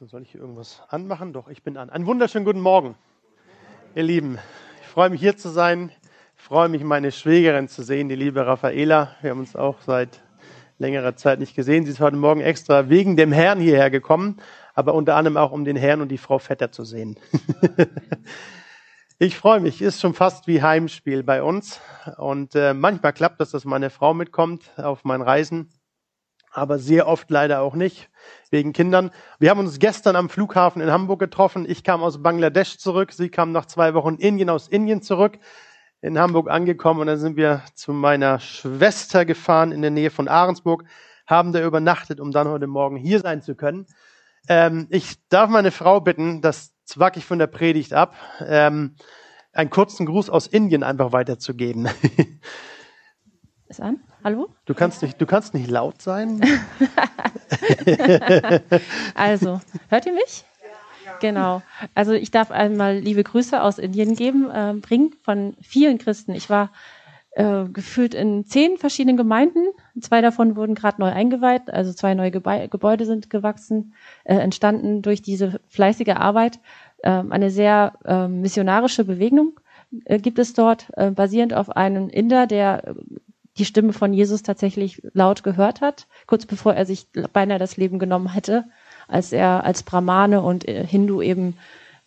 So, soll ich hier irgendwas anmachen? Doch, ich bin an. Einen wunderschönen guten Morgen, ihr Lieben. Ich freue mich hier zu sein. Ich freue mich, meine Schwägerin zu sehen, die liebe Raffaela. Wir haben uns auch seit längerer Zeit nicht gesehen. Sie ist heute Morgen extra wegen dem Herrn hierher gekommen, aber unter anderem auch um den Herrn und die Frau Vetter zu sehen. ich freue mich. Ist schon fast wie Heimspiel bei uns. Und äh, manchmal klappt das, dass meine Frau mitkommt auf meinen Reisen aber sehr oft leider auch nicht, wegen Kindern. Wir haben uns gestern am Flughafen in Hamburg getroffen. Ich kam aus Bangladesch zurück, sie kam nach zwei Wochen Indien aus Indien zurück, in Hamburg angekommen und dann sind wir zu meiner Schwester gefahren in der Nähe von Ahrensburg, haben da übernachtet, um dann heute Morgen hier sein zu können. Ähm, ich darf meine Frau bitten, das zwack ich von der Predigt ab, ähm, einen kurzen Gruß aus Indien einfach weiterzugeben. Ist an? Hallo? Du kannst nicht, du kannst nicht laut sein. also, hört ihr mich? Genau. Also ich darf einmal liebe Grüße aus Indien geben, äh, bringen von vielen Christen. Ich war äh, gefühlt in zehn verschiedenen Gemeinden. Zwei davon wurden gerade neu eingeweiht, also zwei neue Gebe Gebäude sind gewachsen, äh, entstanden durch diese fleißige Arbeit. Ähm, eine sehr ähm, missionarische Bewegung äh, gibt es dort, äh, basierend auf einem Inder, der die Stimme von Jesus tatsächlich laut gehört hat, kurz bevor er sich beinahe das Leben genommen hätte, als er als Brahmane und äh, Hindu eben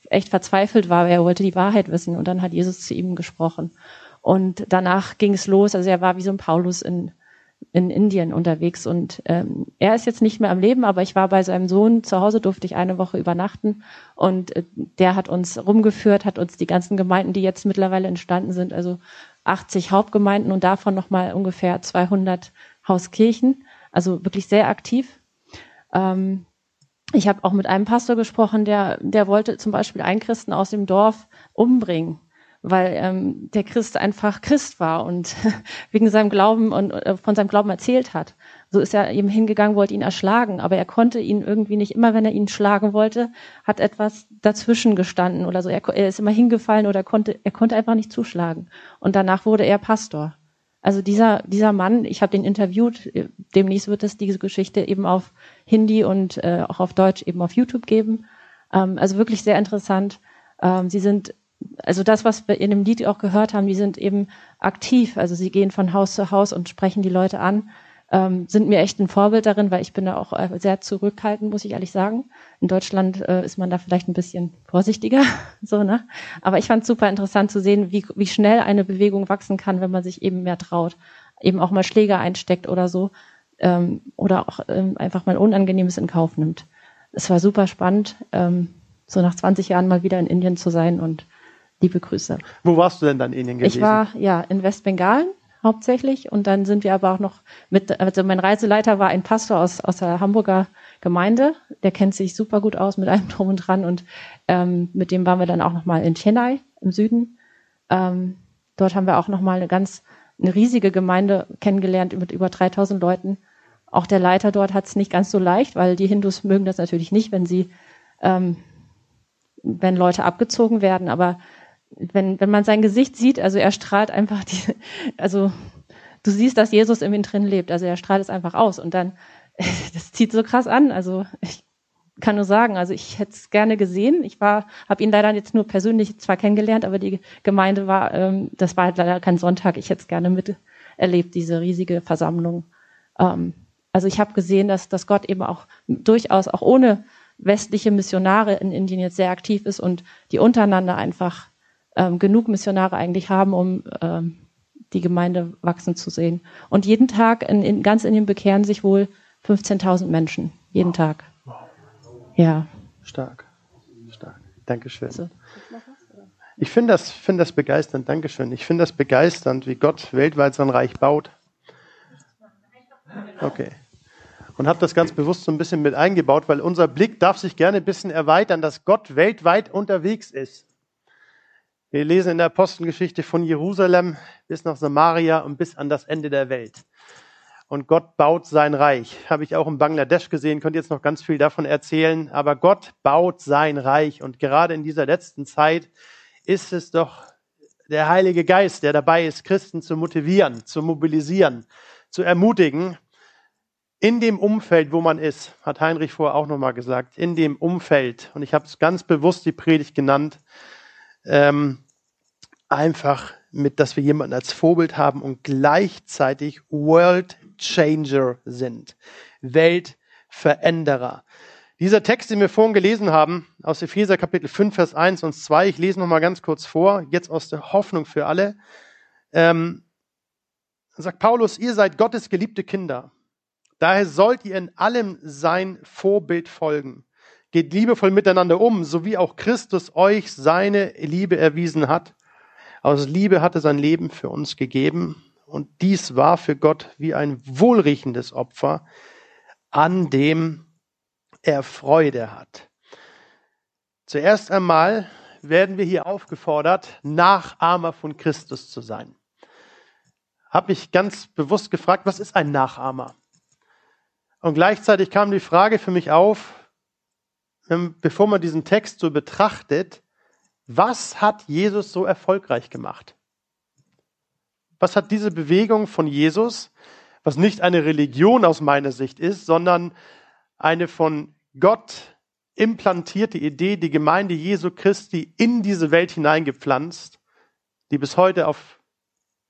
echt verzweifelt war, er wollte die Wahrheit wissen. Und dann hat Jesus zu ihm gesprochen. Und danach ging es los, also er war wie so ein Paulus in, in Indien unterwegs. Und ähm, er ist jetzt nicht mehr am Leben, aber ich war bei seinem Sohn. Zu Hause, durfte ich eine Woche übernachten. Und äh, der hat uns rumgeführt, hat uns die ganzen Gemeinden, die jetzt mittlerweile entstanden sind, also 80 Hauptgemeinden und davon nochmal ungefähr 200 Hauskirchen. Also wirklich sehr aktiv. Ähm, ich habe auch mit einem Pastor gesprochen, der, der wollte zum Beispiel einen Christen aus dem Dorf umbringen, weil ähm, der Christ einfach Christ war und wegen seinem Glauben und äh, von seinem Glauben erzählt hat. So ist er eben hingegangen, wollte ihn erschlagen, aber er konnte ihn irgendwie nicht, immer wenn er ihn schlagen wollte, hat etwas dazwischen gestanden oder so. Er, er ist immer hingefallen oder konnte, er konnte einfach nicht zuschlagen. Und danach wurde er Pastor. Also dieser, dieser Mann, ich habe den interviewt, demnächst wird es diese Geschichte eben auf Hindi und äh, auch auf Deutsch eben auf YouTube geben. Ähm, also wirklich sehr interessant. Ähm, sie sind, also das, was wir in dem Lied auch gehört haben, die sind eben aktiv. Also sie gehen von Haus zu Haus und sprechen die Leute an ähm, sind mir echt ein Vorbild darin, weil ich bin da auch äh, sehr zurückhaltend, muss ich ehrlich sagen. In Deutschland äh, ist man da vielleicht ein bisschen vorsichtiger, so ne. Aber ich fand es super interessant zu sehen, wie, wie schnell eine Bewegung wachsen kann, wenn man sich eben mehr traut, eben auch mal Schläger einsteckt oder so ähm, oder auch ähm, einfach mal Unangenehmes in Kauf nimmt. Es war super spannend, ähm, so nach 20 Jahren mal wieder in Indien zu sein und liebe Grüße. Wo warst du denn dann in Indien gewesen? Ich war ja in Westbengalen hauptsächlich. Und dann sind wir aber auch noch mit, also mein Reiseleiter war ein Pastor aus, aus der Hamburger Gemeinde. Der kennt sich super gut aus mit allem drum und dran. Und ähm, mit dem waren wir dann auch nochmal in Chennai im Süden. Ähm, dort haben wir auch nochmal eine ganz, eine riesige Gemeinde kennengelernt mit über 3000 Leuten. Auch der Leiter dort hat es nicht ganz so leicht, weil die Hindus mögen das natürlich nicht, wenn sie, ähm, wenn Leute abgezogen werden. Aber wenn, wenn man sein Gesicht sieht, also er strahlt einfach die, also du siehst, dass Jesus in ihm drin lebt, also er strahlt es einfach aus und dann, das zieht so krass an, also ich kann nur sagen, also ich hätte es gerne gesehen. Ich war, habe ihn leider jetzt nur persönlich zwar kennengelernt, aber die Gemeinde war, ähm, das war halt leider kein Sonntag. Ich hätte es gerne miterlebt, diese riesige Versammlung. Ähm, also ich habe gesehen, dass, dass Gott eben auch durchaus auch ohne westliche Missionare in Indien jetzt sehr aktiv ist und die untereinander einfach ähm, genug Missionare eigentlich haben, um ähm, die Gemeinde wachsen zu sehen. Und jeden Tag in, in ganz Indien bekehren sich wohl 15.000 Menschen. Jeden wow. Tag. Wow. Ja. Stark. Stark. Dankeschön. Also, ich finde das, finde das begeisternd. Dankeschön. Ich finde das begeisternd, wie Gott weltweit sein Reich baut. Okay. Und habe das ganz bewusst so ein bisschen mit eingebaut, weil unser Blick darf sich gerne ein bisschen erweitern, dass Gott weltweit unterwegs ist. Wir lesen in der Apostelgeschichte von Jerusalem bis nach Samaria und bis an das Ende der Welt. Und Gott baut sein Reich. Habe ich auch in Bangladesch gesehen, könnt jetzt noch ganz viel davon erzählen. Aber Gott baut sein Reich. Und gerade in dieser letzten Zeit ist es doch der Heilige Geist, der dabei ist, Christen zu motivieren, zu mobilisieren, zu ermutigen, in dem Umfeld, wo man ist, hat Heinrich vorher auch nochmal gesagt, in dem Umfeld, und ich habe es ganz bewusst die Predigt genannt, ähm, einfach mit, dass wir jemanden als Vorbild haben und gleichzeitig World Changer sind, Weltveränderer. Dieser Text, den wir vorhin gelesen haben, aus Epheser Kapitel 5, Vers 1 und 2, ich lese nochmal ganz kurz vor, jetzt aus der Hoffnung für alle, ähm, sagt Paulus, ihr seid Gottes geliebte Kinder Daher sollt ihr in allem sein Vorbild folgen. Geht liebevoll miteinander um, so wie auch Christus euch seine Liebe erwiesen hat. Aus Liebe hat er sein Leben für uns gegeben. Und dies war für Gott wie ein wohlriechendes Opfer, an dem er Freude hat. Zuerst einmal werden wir hier aufgefordert, Nachahmer von Christus zu sein. Habe mich ganz bewusst gefragt, was ist ein Nachahmer? Und gleichzeitig kam die Frage für mich auf, bevor man diesen Text so betrachtet, was hat Jesus so erfolgreich gemacht? Was hat diese Bewegung von Jesus, was nicht eine Religion aus meiner Sicht ist, sondern eine von Gott implantierte Idee, die Gemeinde Jesu Christi in diese Welt hineingepflanzt, die bis heute auf,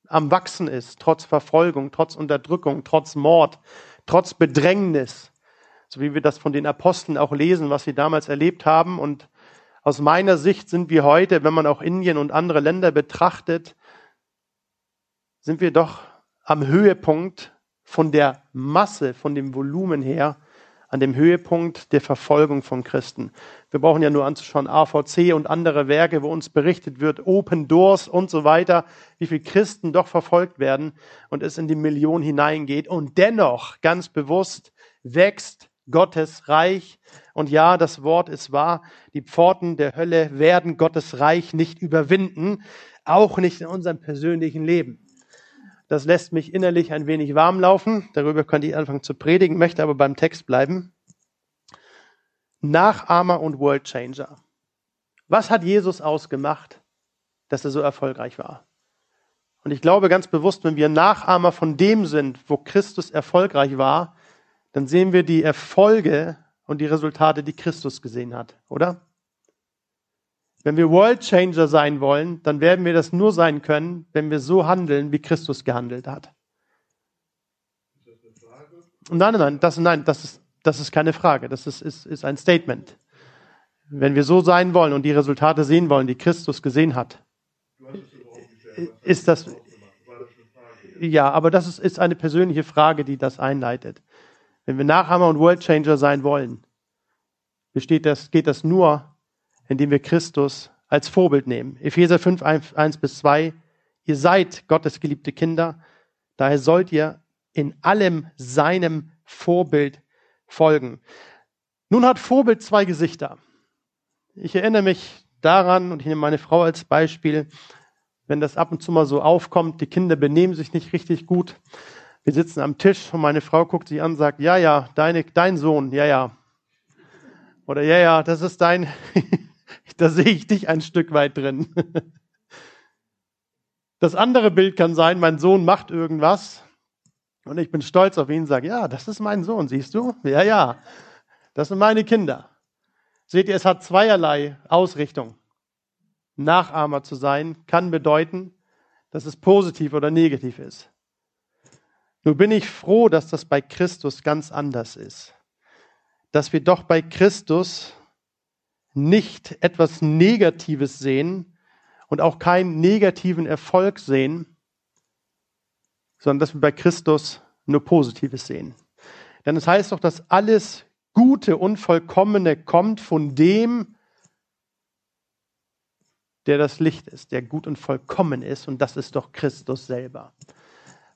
am Wachsen ist, trotz Verfolgung, trotz Unterdrückung, trotz Mord, trotz Bedrängnis, so wie wir das von den Aposteln auch lesen, was sie damals erlebt haben. Und aus meiner Sicht sind wir heute, wenn man auch Indien und andere Länder betrachtet, sind wir doch am Höhepunkt von der Masse, von dem Volumen her, an dem Höhepunkt der Verfolgung von Christen. Wir brauchen ja nur anzuschauen AVC und andere Werke, wo uns berichtet wird, Open Doors und so weiter, wie viele Christen doch verfolgt werden und es in die Million hineingeht. Und dennoch, ganz bewusst, wächst Gottes Reich. Und ja, das Wort ist wahr, die Pforten der Hölle werden Gottes Reich nicht überwinden, auch nicht in unserem persönlichen Leben. Das lässt mich innerlich ein wenig warm laufen. Darüber könnte ich anfangen zu predigen, möchte aber beim Text bleiben. Nachahmer und World Changer. Was hat Jesus ausgemacht, dass er so erfolgreich war? Und ich glaube ganz bewusst, wenn wir Nachahmer von dem sind, wo Christus erfolgreich war, dann sehen wir die Erfolge und die Resultate, die Christus gesehen hat, oder? Wenn wir World Changer sein wollen, dann werden wir das nur sein können, wenn wir so handeln, wie Christus gehandelt hat. Nein, nein, nein, das, nein, das ist, das ist keine Frage. Das ist, ist, ist ein Statement. Wenn wir so sein wollen und die Resultate sehen wollen, die Christus gesehen hat, ist das, ja, aber das ist, ist eine persönliche Frage, die das einleitet. Wenn wir Nachhammer und World Changer sein wollen, besteht das, geht das nur, indem wir Christus als Vorbild nehmen. Epheser 5, 1 bis 2. Ihr seid Gottes geliebte Kinder, daher sollt ihr in allem seinem Vorbild folgen. Nun hat Vorbild zwei Gesichter. Ich erinnere mich daran, und ich nehme meine Frau als Beispiel, wenn das ab und zu mal so aufkommt, die Kinder benehmen sich nicht richtig gut. Wir sitzen am Tisch und meine Frau guckt sich an und sagt, ja, ja, deine, dein Sohn, ja, ja. Oder ja, ja, das ist dein, Da sehe ich dich ein Stück weit drin. Das andere Bild kann sein, mein Sohn macht irgendwas und ich bin stolz auf ihn und sage, ja, das ist mein Sohn, siehst du? Ja, ja, das sind meine Kinder. Seht ihr, es hat zweierlei Ausrichtung. Nachahmer zu sein kann bedeuten, dass es positiv oder negativ ist. Nur bin ich froh, dass das bei Christus ganz anders ist. Dass wir doch bei Christus nicht etwas Negatives sehen und auch keinen negativen Erfolg sehen, sondern dass wir bei Christus nur Positives sehen. Denn es heißt doch, dass alles Gute und Vollkommene kommt von dem, der das Licht ist, der gut und vollkommen ist, und das ist doch Christus selber.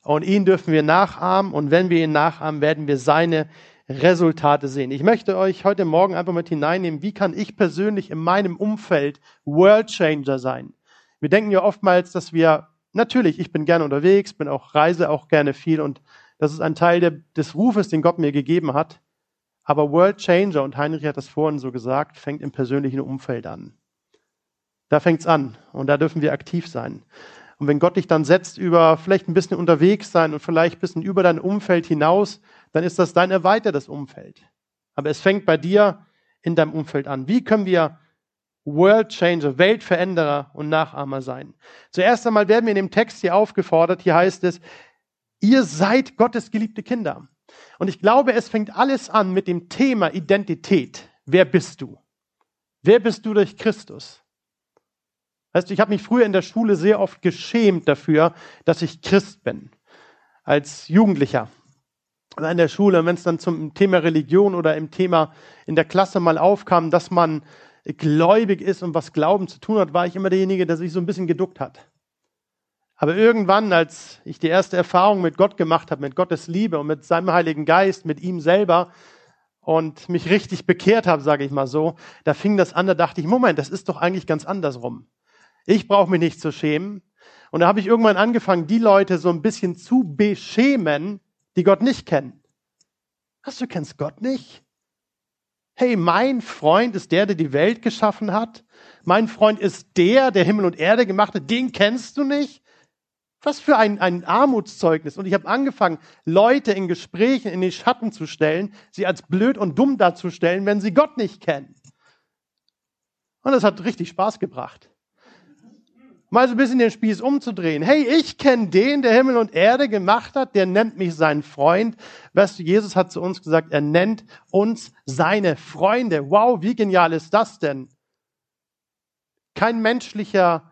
Und ihn dürfen wir nachahmen, und wenn wir ihn nachahmen, werden wir seine Resultate sehen. Ich möchte euch heute Morgen einfach mit hineinnehmen, wie kann ich persönlich in meinem Umfeld World Changer sein? Wir denken ja oftmals, dass wir, natürlich, ich bin gerne unterwegs, bin auch, reise auch gerne viel und das ist ein Teil der, des Rufes, den Gott mir gegeben hat. Aber World Changer, und Heinrich hat das vorhin so gesagt, fängt im persönlichen Umfeld an. Da fängt's an und da dürfen wir aktiv sein. Und wenn Gott dich dann setzt über vielleicht ein bisschen unterwegs sein und vielleicht ein bisschen über dein Umfeld hinaus, dann ist das dein erweitertes Umfeld. Aber es fängt bei dir in deinem Umfeld an. Wie können wir World Changer, Weltveränderer und Nachahmer sein? Zuerst einmal werden wir in dem Text hier aufgefordert, hier heißt es, ihr seid Gottes geliebte Kinder. Und ich glaube, es fängt alles an mit dem Thema Identität. Wer bist du? Wer bist du durch Christus? Weißt du, ich habe mich früher in der Schule sehr oft geschämt dafür, dass ich Christ bin. Als Jugendlicher in der Schule, wenn es dann zum Thema Religion oder im Thema in der Klasse mal aufkam, dass man gläubig ist und was Glauben zu tun hat, war ich immer derjenige, der sich so ein bisschen geduckt hat. Aber irgendwann, als ich die erste Erfahrung mit Gott gemacht habe, mit Gottes Liebe und mit seinem Heiligen Geist, mit ihm selber und mich richtig bekehrt habe, sage ich mal so, da fing das an, da dachte ich, Moment, das ist doch eigentlich ganz andersrum. Ich brauche mich nicht zu schämen. Und da habe ich irgendwann angefangen, die Leute so ein bisschen zu beschämen, die Gott nicht kennen. Was, du kennst Gott nicht? Hey, mein Freund ist der, der die Welt geschaffen hat. Mein Freund ist der, der Himmel und Erde gemacht hat. Den kennst du nicht? Was für ein, ein Armutszeugnis. Und ich habe angefangen, Leute in Gesprächen in den Schatten zu stellen, sie als blöd und dumm darzustellen, wenn sie Gott nicht kennen. Und das hat richtig Spaß gebracht mal so ein bisschen den Spieß umzudrehen. Hey, ich kenne den, der Himmel und Erde gemacht hat, der nennt mich seinen Freund. Weißt du, Jesus hat zu uns gesagt, er nennt uns seine Freunde. Wow, wie genial ist das denn? Kein menschlicher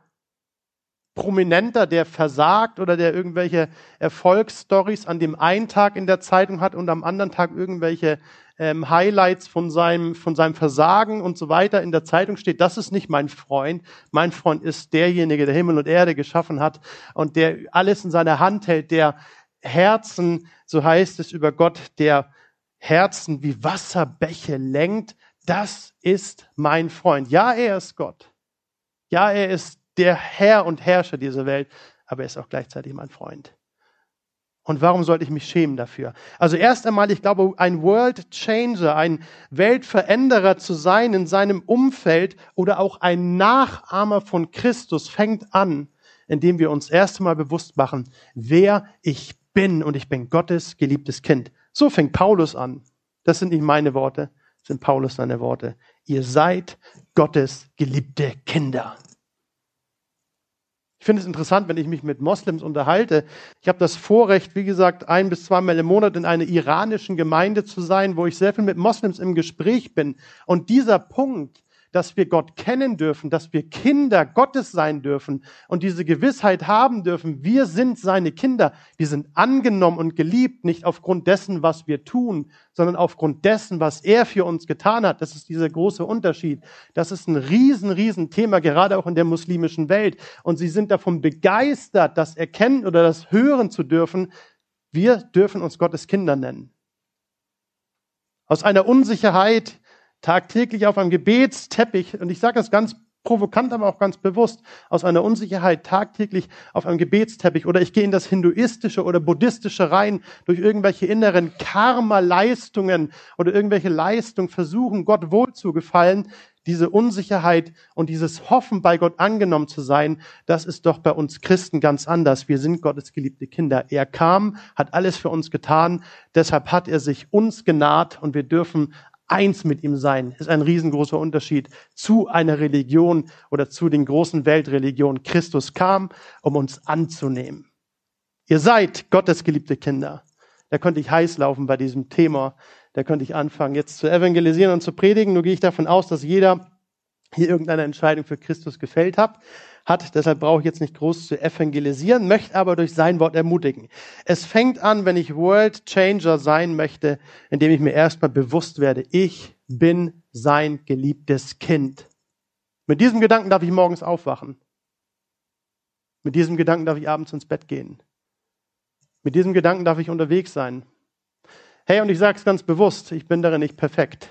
Prominenter, der versagt oder der irgendwelche Erfolgsstories an dem einen Tag in der Zeitung hat und am anderen Tag irgendwelche ähm, Highlights von seinem, von seinem Versagen und so weiter in der Zeitung steht, das ist nicht mein Freund. Mein Freund ist derjenige, der Himmel und Erde geschaffen hat und der alles in seiner Hand hält, der Herzen, so heißt es über Gott, der Herzen wie Wasserbäche lenkt. Das ist mein Freund. Ja, er ist Gott. Ja, er ist der Herr und Herrscher dieser Welt, aber er ist auch gleichzeitig mein Freund. Und warum sollte ich mich schämen dafür? Also erst einmal, ich glaube, ein World Changer, ein Weltveränderer zu sein in seinem Umfeld oder auch ein Nachahmer von Christus fängt an, indem wir uns erst einmal bewusst machen, wer ich bin und ich bin Gottes geliebtes Kind. So fängt Paulus an. Das sind nicht meine Worte, das sind Paulus seine Worte. Ihr seid Gottes geliebte Kinder. Ich finde es interessant, wenn ich mich mit Moslems unterhalte. Ich habe das Vorrecht, wie gesagt, ein bis zweimal im Monat in einer iranischen Gemeinde zu sein, wo ich sehr viel mit Moslems im Gespräch bin. Und dieser Punkt, dass wir Gott kennen dürfen, dass wir Kinder Gottes sein dürfen und diese Gewissheit haben dürfen, wir sind seine Kinder, wir sind angenommen und geliebt, nicht aufgrund dessen, was wir tun, sondern aufgrund dessen, was er für uns getan hat. Das ist dieser große Unterschied. Das ist ein riesen, riesen Thema, gerade auch in der muslimischen Welt. Und sie sind davon begeistert, das erkennen oder das hören zu dürfen. Wir dürfen uns Gottes Kinder nennen. Aus einer Unsicherheit, tagtäglich auf einem Gebetsteppich, und ich sage das ganz provokant, aber auch ganz bewusst, aus einer Unsicherheit tagtäglich auf einem Gebetsteppich oder ich gehe in das Hinduistische oder Buddhistische rein durch irgendwelche inneren Karma-Leistungen oder irgendwelche Leistungen versuchen, Gott wohl zu gefallen. Diese Unsicherheit und dieses Hoffen, bei Gott angenommen zu sein, das ist doch bei uns Christen ganz anders. Wir sind Gottes geliebte Kinder. Er kam, hat alles für uns getan, deshalb hat er sich uns genaht und wir dürfen eins mit ihm sein, ist ein riesengroßer Unterschied zu einer Religion oder zu den großen Weltreligionen. Christus kam, um uns anzunehmen. Ihr seid Gottes geliebte Kinder. Da könnte ich heiß laufen bei diesem Thema. Da könnte ich anfangen, jetzt zu evangelisieren und zu predigen. Nur gehe ich davon aus, dass jeder hier irgendeine Entscheidung für Christus gefällt hat hat. Deshalb brauche ich jetzt nicht groß zu evangelisieren, möchte aber durch sein Wort ermutigen. Es fängt an, wenn ich World Changer sein möchte, indem ich mir erstmal bewusst werde, ich bin sein geliebtes Kind. Mit diesem Gedanken darf ich morgens aufwachen. Mit diesem Gedanken darf ich abends ins Bett gehen. Mit diesem Gedanken darf ich unterwegs sein. Hey, und ich sage es ganz bewusst, ich bin darin nicht perfekt.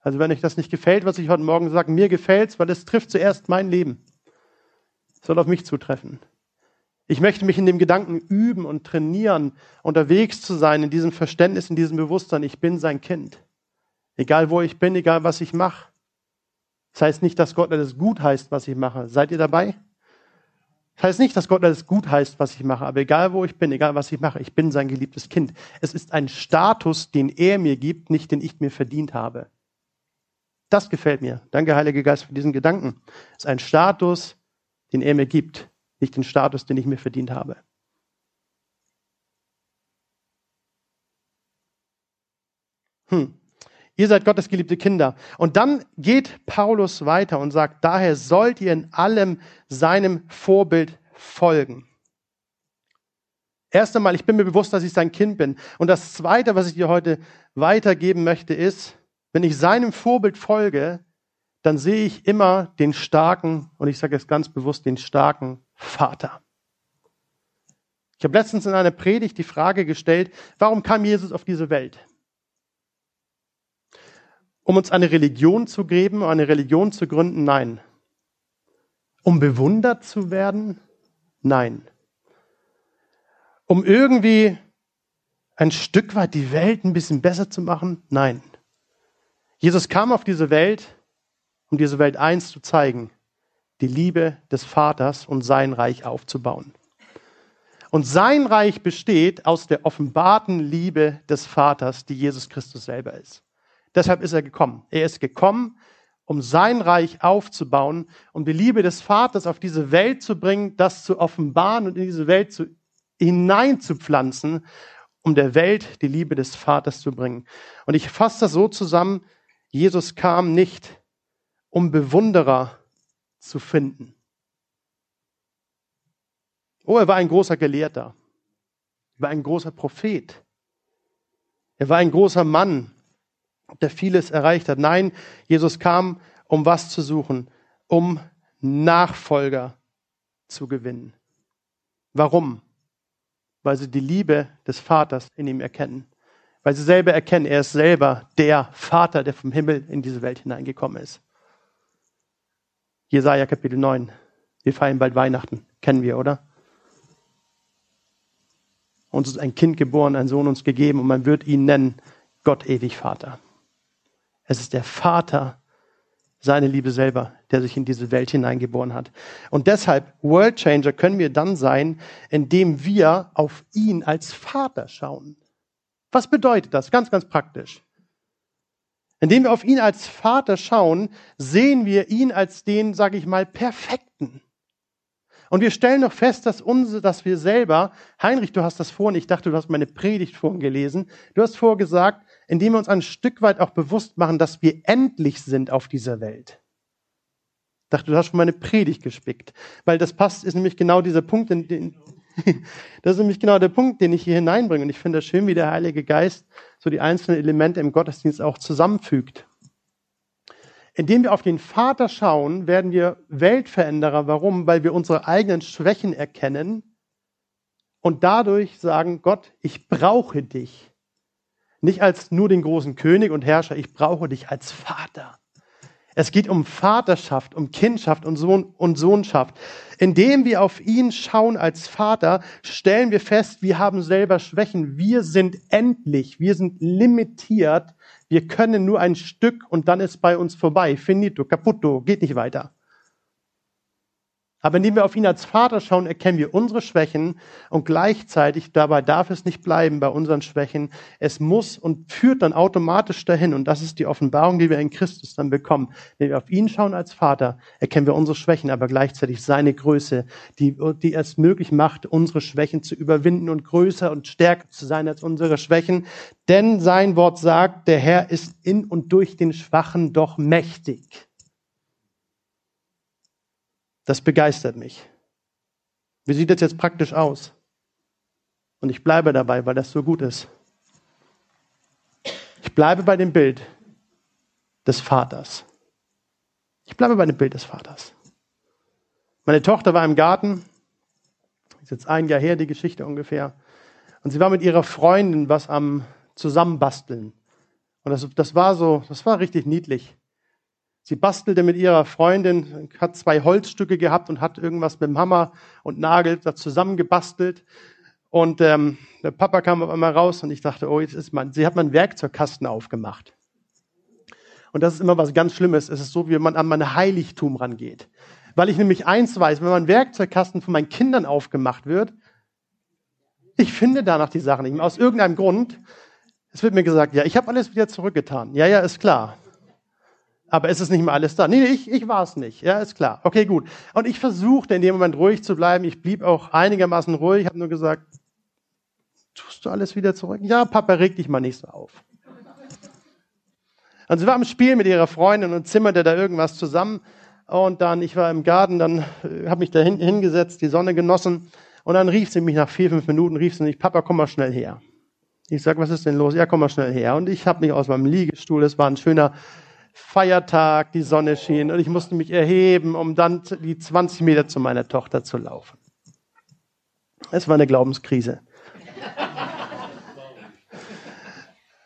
Also wenn euch das nicht gefällt, was ich heute Morgen sage, mir gefällt's, weil es trifft zuerst mein Leben soll auf mich zutreffen. Ich möchte mich in dem Gedanken üben und trainieren, unterwegs zu sein, in diesem Verständnis, in diesem Bewusstsein, ich bin sein Kind. Egal wo ich bin, egal was ich mache. Das heißt nicht, dass Gott alles gut heißt, was ich mache. Seid ihr dabei? Das heißt nicht, dass Gott alles gut heißt, was ich mache, aber egal wo ich bin, egal was ich mache, ich bin sein geliebtes Kind. Es ist ein Status, den er mir gibt, nicht den ich mir verdient habe. Das gefällt mir. Danke, Heiliger Geist, für diesen Gedanken. Es ist ein Status, den er mir gibt, nicht den Status, den ich mir verdient habe. Hm. Ihr seid Gottes geliebte Kinder. Und dann geht Paulus weiter und sagt, daher sollt ihr in allem seinem Vorbild folgen. Erst einmal, ich bin mir bewusst, dass ich sein Kind bin. Und das Zweite, was ich dir heute weitergeben möchte, ist, wenn ich seinem Vorbild folge, dann sehe ich immer den starken, und ich sage es ganz bewusst, den starken Vater. Ich habe letztens in einer Predigt die Frage gestellt, warum kam Jesus auf diese Welt? Um uns eine Religion zu geben, eine Religion zu gründen? Nein. Um bewundert zu werden? Nein. Um irgendwie ein Stück weit die Welt ein bisschen besser zu machen? Nein. Jesus kam auf diese Welt, um diese Welt eins zu zeigen, die Liebe des Vaters und sein Reich aufzubauen. Und sein Reich besteht aus der offenbarten Liebe des Vaters, die Jesus Christus selber ist. Deshalb ist er gekommen. Er ist gekommen, um sein Reich aufzubauen, um die Liebe des Vaters auf diese Welt zu bringen, das zu offenbaren und in diese Welt zu, hineinzupflanzen, um der Welt die Liebe des Vaters zu bringen. Und ich fasse das so zusammen, Jesus kam nicht, um Bewunderer zu finden. Oh, er war ein großer Gelehrter. Er war ein großer Prophet. Er war ein großer Mann der vieles erreicht hat. Nein, Jesus kam, um was zu suchen? Um Nachfolger zu gewinnen. Warum? Weil sie die Liebe des Vaters in ihm erkennen. Weil sie selber erkennen, er ist selber der Vater, der vom Himmel in diese Welt hineingekommen ist. Jesaja Kapitel 9. Wir feiern bald Weihnachten. Kennen wir, oder? Uns ist ein Kind geboren, ein Sohn uns gegeben und man wird ihn nennen Gott ewig Vater. Es ist der Vater, seine Liebe selber, der sich in diese Welt hineingeboren hat. Und deshalb, World Changer können wir dann sein, indem wir auf ihn als Vater schauen. Was bedeutet das? Ganz, ganz praktisch. Indem wir auf ihn als Vater schauen, sehen wir ihn als den, sage ich mal, perfekten. Und wir stellen noch fest, dass, unsere, dass wir selber, Heinrich, du hast das vorhin, ich dachte, du hast meine Predigt vorhin gelesen, du hast vorgesagt, indem wir uns ein Stück weit auch bewusst machen, dass wir endlich sind auf dieser Welt. Ich dachte, du hast schon meine Predigt gespickt, weil das passt, ist nämlich genau dieser Punkt, den, den, das ist nämlich genau der Punkt, den ich hier hineinbringe. Und ich finde das schön, wie der Heilige Geist so die einzelnen Elemente im Gottesdienst auch zusammenfügt. Indem wir auf den Vater schauen, werden wir Weltveränderer. Warum? Weil wir unsere eigenen Schwächen erkennen und dadurch sagen, Gott, ich brauche dich. Nicht als nur den großen König und Herrscher, ich brauche dich als Vater. Es geht um Vaterschaft, um Kindschaft und, Sohn und Sohnschaft. Indem wir auf ihn schauen als Vater, stellen wir fest, wir haben selber Schwächen. Wir sind endlich, wir sind limitiert. Wir können nur ein Stück und dann ist bei uns vorbei. Finito, caputto, geht nicht weiter. Aber indem wir auf ihn als Vater schauen, erkennen wir unsere Schwächen und gleichzeitig dabei darf es nicht bleiben bei unseren Schwächen. Es muss und führt dann automatisch dahin und das ist die Offenbarung, die wir in Christus dann bekommen. Wenn wir auf ihn schauen als Vater, erkennen wir unsere Schwächen, aber gleichzeitig seine Größe, die, die es möglich macht, unsere Schwächen zu überwinden und größer und stärker zu sein als unsere Schwächen. Denn sein Wort sagt, der Herr ist in und durch den Schwachen doch mächtig. Das begeistert mich. Wie sieht das jetzt praktisch aus? Und ich bleibe dabei, weil das so gut ist. Ich bleibe bei dem Bild des Vaters. Ich bleibe bei dem Bild des Vaters. Meine Tochter war im Garten, ist jetzt ein Jahr her, die Geschichte ungefähr, und sie war mit ihrer Freundin was am Zusammenbasteln. Und das, das war so, das war richtig niedlich. Sie bastelte mit ihrer Freundin, hat zwei Holzstücke gehabt und hat irgendwas mit dem Hammer und Nagel da zusammengebastelt. Und ähm, der Papa kam auf einmal raus und ich dachte, oh, jetzt ist man, sie hat meinen Werkzeugkasten aufgemacht. Und das ist immer was ganz Schlimmes. Es ist so, wie man an mein Heiligtum rangeht. Weil ich nämlich eins weiß, wenn mein Werkzeugkasten von meinen Kindern aufgemacht wird, ich finde danach die Sachen nicht mehr. Aus irgendeinem Grund. Es wird mir gesagt, ja, ich habe alles wieder zurückgetan. Ja, ja, ist klar. Aber es ist nicht mehr alles da. Nee, ich, ich war es nicht. Ja, ist klar. Okay, gut. Und ich versuchte in dem Moment ruhig zu bleiben. Ich blieb auch einigermaßen ruhig. Ich habe nur gesagt, tust du alles wieder zurück? Ja, Papa, reg dich mal nicht so auf. Und sie war am Spiel mit ihrer Freundin und zimmerte da irgendwas zusammen. Und dann, ich war im Garten, dann äh, habe mich da hin, hingesetzt, die Sonne genossen. Und dann rief sie mich nach vier, fünf Minuten, rief sie mich, Papa, komm mal schnell her. Ich sag, was ist denn los? Ja, komm mal schnell her. Und ich habe mich aus meinem Liegestuhl, es war ein schöner Feiertag, die Sonne schien und ich musste mich erheben, um dann die 20 Meter zu meiner Tochter zu laufen. Es war eine Glaubenskrise.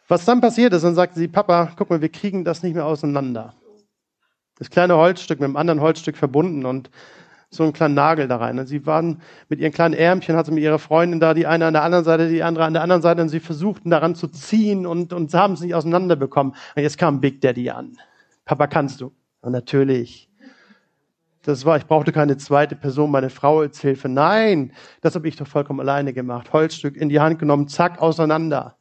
Was dann passiert ist, dann sagte sie, Papa, guck mal, wir kriegen das nicht mehr auseinander. Das kleine Holzstück mit dem anderen Holzstück verbunden und so einen kleinen Nagel da rein. Und sie waren mit ihren kleinen Ärmchen, hat sie mit ihrer Freundin da, die eine an der anderen Seite, die andere an der anderen Seite, und sie versuchten daran zu ziehen und, und haben es nicht auseinanderbekommen. Und jetzt kam Big Daddy an. Papa, kannst du? Und natürlich. Das war, ich brauchte keine zweite Person, meine Frau als Hilfe. Nein, das habe ich doch vollkommen alleine gemacht. Holzstück in die Hand genommen, zack, auseinander.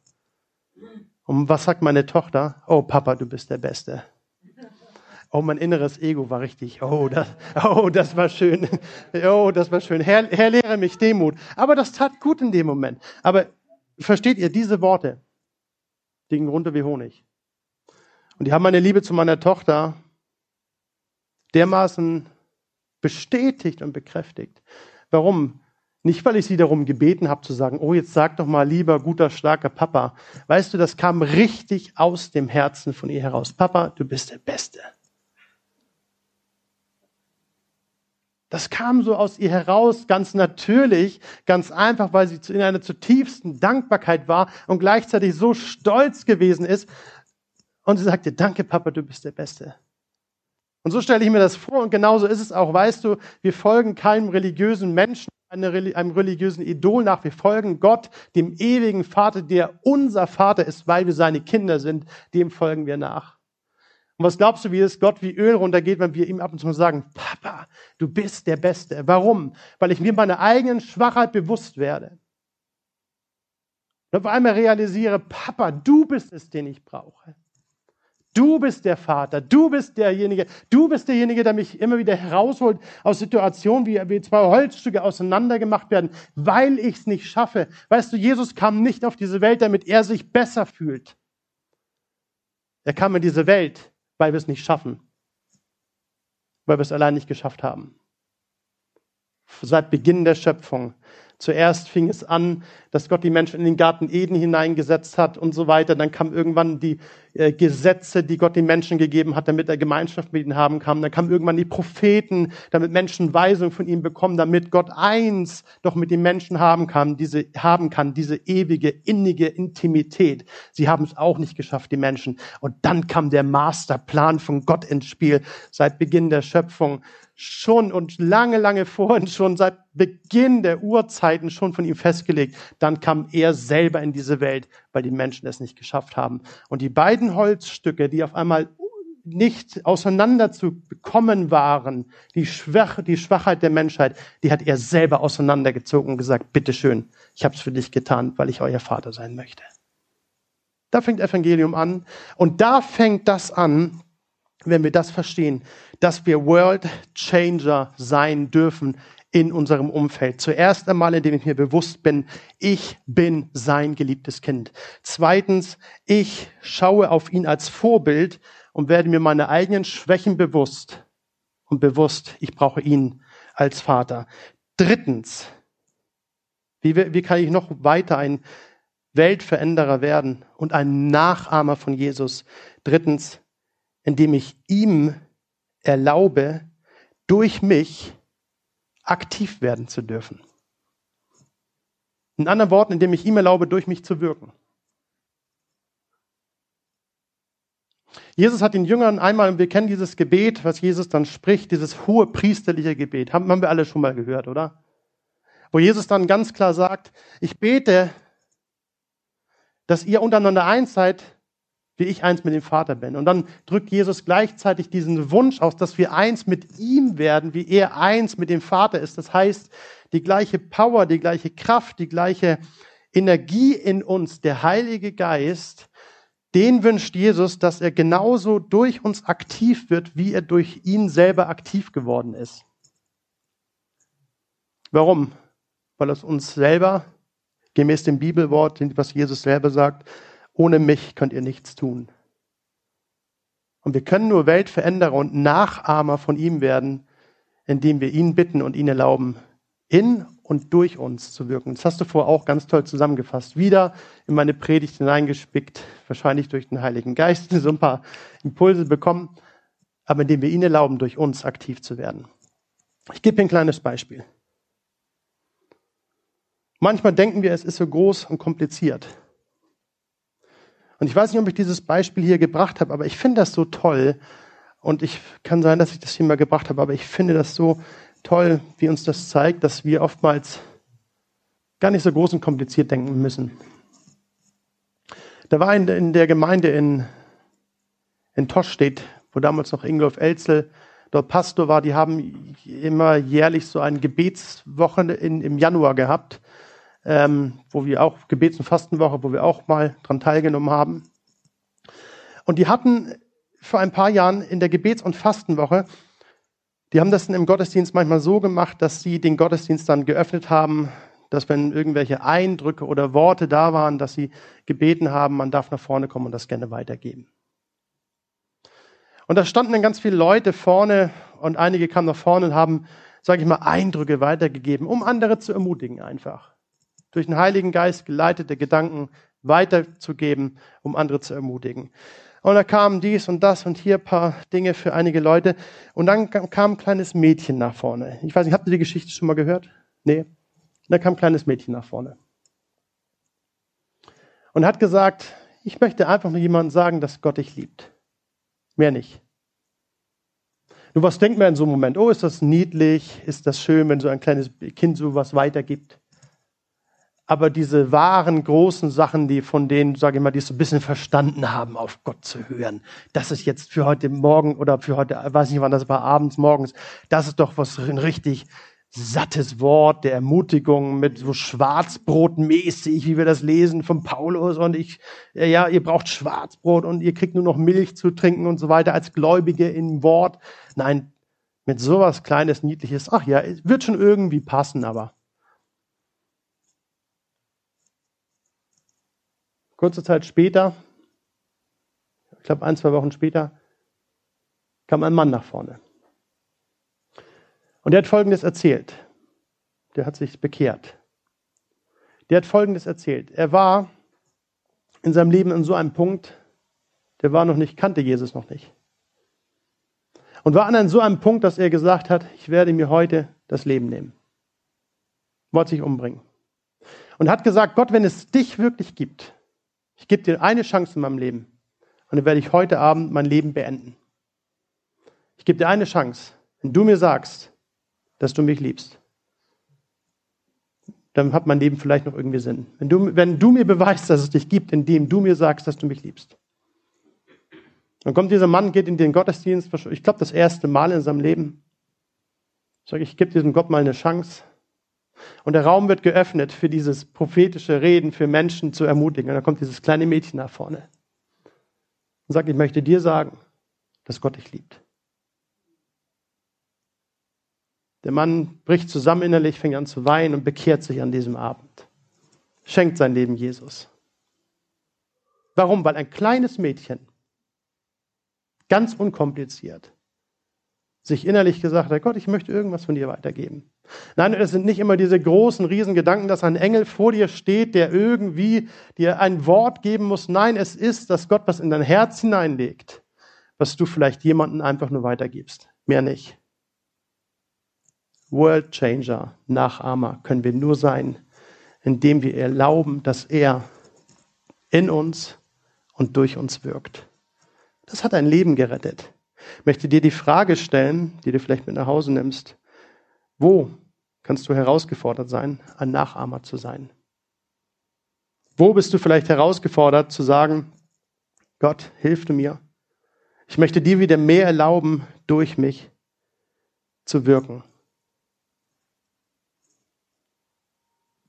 Und was sagt meine Tochter? Oh, Papa, du bist der Beste. Oh, mein inneres Ego war richtig. Oh, das, oh, das war schön. Oh, das war schön. Herr, Herr, lehre mich Demut. Aber das tat gut in dem Moment. Aber versteht ihr, diese Worte, die gingen runter wie Honig. Und die haben meine Liebe zu meiner Tochter dermaßen bestätigt und bekräftigt. Warum? Nicht, weil ich sie darum gebeten habe zu sagen, oh, jetzt sag doch mal lieber guter, starker Papa. Weißt du, das kam richtig aus dem Herzen von ihr heraus. Papa, du bist der Beste. Das kam so aus ihr heraus, ganz natürlich, ganz einfach, weil sie in einer zutiefsten Dankbarkeit war und gleichzeitig so stolz gewesen ist. Und sie sagte, danke Papa, du bist der Beste. Und so stelle ich mir das vor und genauso ist es auch. Weißt du, wir folgen keinem religiösen Menschen, einem religiösen Idol nach. Wir folgen Gott, dem ewigen Vater, der unser Vater ist, weil wir seine Kinder sind. Dem folgen wir nach. Und was glaubst du, wie es Gott wie Öl runtergeht, wenn wir ihm ab und zu mal sagen, Papa, du bist der Beste. Warum? Weil ich mir meiner eigenen Schwachheit bewusst werde. Und auf einmal realisiere, Papa, du bist es, den ich brauche. Du bist der Vater, du bist derjenige, du bist derjenige, der mich immer wieder herausholt aus Situationen, wie, wie zwei Holzstücke auseinandergemacht werden, weil ich es nicht schaffe. Weißt du, Jesus kam nicht auf diese Welt, damit er sich besser fühlt. Er kam in diese Welt, weil wir es nicht schaffen, weil wir es allein nicht geschafft haben. Seit Beginn der Schöpfung Zuerst fing es an, dass Gott die Menschen in den Garten Eden hineingesetzt hat und so weiter. Dann kamen irgendwann die äh, Gesetze, die Gott den Menschen gegeben hat, damit er Gemeinschaft mit ihnen haben kann. Dann kamen irgendwann die Propheten, damit Menschen Weisung von ihm bekommen, damit Gott eins doch mit den Menschen haben kann, diese, haben kann, diese ewige, innige Intimität. Sie haben es auch nicht geschafft, die Menschen. Und dann kam der Masterplan von Gott ins Spiel seit Beginn der Schöpfung schon und lange, lange vorhin, schon seit Beginn der Urzeiten schon von ihm festgelegt. Dann kam er selber in diese Welt, weil die Menschen es nicht geschafft haben. Und die beiden Holzstücke, die auf einmal nicht auseinander zu bekommen waren, die, Schwach, die Schwachheit der Menschheit, die hat er selber auseinandergezogen und gesagt, bitteschön, ich habe es für dich getan, weil ich euer Vater sein möchte. Da fängt Evangelium an und da fängt das an, wenn wir das verstehen, dass wir World Changer sein dürfen in unserem Umfeld. Zuerst einmal, indem ich mir bewusst bin, ich bin sein geliebtes Kind. Zweitens, ich schaue auf ihn als Vorbild und werde mir meine eigenen Schwächen bewusst und bewusst, ich brauche ihn als Vater. Drittens, wie, wie kann ich noch weiter ein Weltveränderer werden und ein Nachahmer von Jesus? Drittens, indem ich ihm erlaube, durch mich aktiv werden zu dürfen. In anderen Worten, indem ich ihm erlaube, durch mich zu wirken. Jesus hat den Jüngern einmal, und wir kennen dieses Gebet, was Jesus dann spricht, dieses hohe priesterliche Gebet, haben, haben wir alle schon mal gehört, oder? Wo Jesus dann ganz klar sagt, ich bete, dass ihr untereinander eins seid, wie ich eins mit dem Vater bin. Und dann drückt Jesus gleichzeitig diesen Wunsch aus, dass wir eins mit ihm werden, wie er eins mit dem Vater ist. Das heißt, die gleiche Power, die gleiche Kraft, die gleiche Energie in uns, der Heilige Geist, den wünscht Jesus, dass er genauso durch uns aktiv wird, wie er durch ihn selber aktiv geworden ist. Warum? Weil es uns selber, gemäß dem Bibelwort, was Jesus selber sagt, ohne mich könnt ihr nichts tun. Und wir können nur Weltveränderer und Nachahmer von ihm werden, indem wir ihn bitten und ihn erlauben, in und durch uns zu wirken. Das hast du vorher auch ganz toll zusammengefasst. Wieder in meine Predigt hineingespickt, wahrscheinlich durch den Heiligen Geist, so ein paar Impulse bekommen, aber indem wir ihn erlauben, durch uns aktiv zu werden. Ich gebe ein kleines Beispiel. Manchmal denken wir, es ist so groß und kompliziert. Und ich weiß nicht, ob ich dieses Beispiel hier gebracht habe, aber ich finde das so toll. Und ich kann sein, dass ich das hier mal gebracht habe, aber ich finde das so toll, wie uns das zeigt, dass wir oftmals gar nicht so groß und kompliziert denken müssen. Da war in, in der Gemeinde in, in Toschstedt, wo damals noch Ingolf Elzel dort Pastor war, die haben immer jährlich so eine Gebetswoche in, im Januar gehabt ähm, wo wir auch Gebets- und Fastenwoche, wo wir auch mal dran teilgenommen haben. Und die hatten vor ein paar Jahren in der Gebets- und Fastenwoche, die haben das im Gottesdienst manchmal so gemacht, dass sie den Gottesdienst dann geöffnet haben, dass wenn irgendwelche Eindrücke oder Worte da waren, dass sie gebeten haben, man darf nach vorne kommen und das gerne weitergeben. Und da standen dann ganz viele Leute vorne und einige kamen nach vorne und haben, sage ich mal, Eindrücke weitergegeben, um andere zu ermutigen einfach durch den Heiligen Geist geleitete Gedanken weiterzugeben, um andere zu ermutigen. Und da kam dies und das und hier ein paar Dinge für einige Leute. Und dann kam ein kleines Mädchen nach vorne. Ich weiß nicht, habt ihr die Geschichte schon mal gehört? Nee. Und da kam ein kleines Mädchen nach vorne. Und hat gesagt, ich möchte einfach nur jemandem sagen, dass Gott dich liebt. Mehr nicht. Nur was denkt man in so einem Moment? Oh, ist das niedlich? Ist das schön, wenn so ein kleines Kind so was weitergibt? Aber diese wahren großen Sachen, die von denen, sage ich mal, die so ein bisschen verstanden haben, auf Gott zu hören, das ist jetzt für heute Morgen oder für heute, weiß nicht wann das war, abends, morgens, das ist doch was ein richtig sattes Wort der Ermutigung mit so Schwarzbrotmäßig, wie wir das lesen von Paulus und ich, ja, ihr braucht Schwarzbrot und ihr kriegt nur noch Milch zu trinken und so weiter als Gläubige im Wort. Nein, mit sowas Kleines, Niedliches, ach ja, wird schon irgendwie passen, aber Kurze Zeit später, ich glaube ein, zwei Wochen später, kam ein Mann nach vorne. Und der hat Folgendes erzählt. Der hat sich bekehrt. Der hat Folgendes erzählt. Er war in seinem Leben in so einem Punkt, der war noch nicht, kannte Jesus noch nicht. Und war an so einem Punkt, dass er gesagt hat, ich werde mir heute das Leben nehmen. Wollte sich umbringen. Und hat gesagt, Gott, wenn es dich wirklich gibt, ich gebe dir eine Chance in meinem Leben und dann werde ich heute Abend mein Leben beenden. Ich gebe dir eine Chance. Wenn du mir sagst, dass du mich liebst, dann hat mein Leben vielleicht noch irgendwie Sinn. Wenn du, wenn du mir beweist, dass es dich gibt, indem du mir sagst, dass du mich liebst. Dann kommt dieser Mann, geht in den Gottesdienst, ich glaube das erste Mal in seinem Leben. Ich sage, ich gebe diesem Gott mal eine Chance. Und der Raum wird geöffnet für dieses prophetische Reden, für Menschen zu ermutigen. Und dann kommt dieses kleine Mädchen nach vorne und sagt, ich möchte dir sagen, dass Gott dich liebt. Der Mann bricht zusammen innerlich, fängt an zu weinen und bekehrt sich an diesem Abend. Schenkt sein Leben Jesus. Warum? Weil ein kleines Mädchen, ganz unkompliziert, sich innerlich gesagt hat, Gott, ich möchte irgendwas von dir weitergeben. Nein, es sind nicht immer diese großen Riesengedanken, dass ein Engel vor dir steht, der irgendwie dir ein Wort geben muss. Nein, es ist, dass Gott was in dein Herz hineinlegt, was du vielleicht jemandem einfach nur weitergibst. Mehr nicht. World Changer, Nachahmer können wir nur sein, indem wir erlauben, dass er in uns und durch uns wirkt. Das hat ein Leben gerettet. Möchte dir die Frage stellen, die du vielleicht mit nach Hause nimmst. Wo kannst du herausgefordert sein, ein Nachahmer zu sein? Wo bist du vielleicht herausgefordert zu sagen, Gott, hilf du mir. Ich möchte dir wieder mehr erlauben, durch mich zu wirken.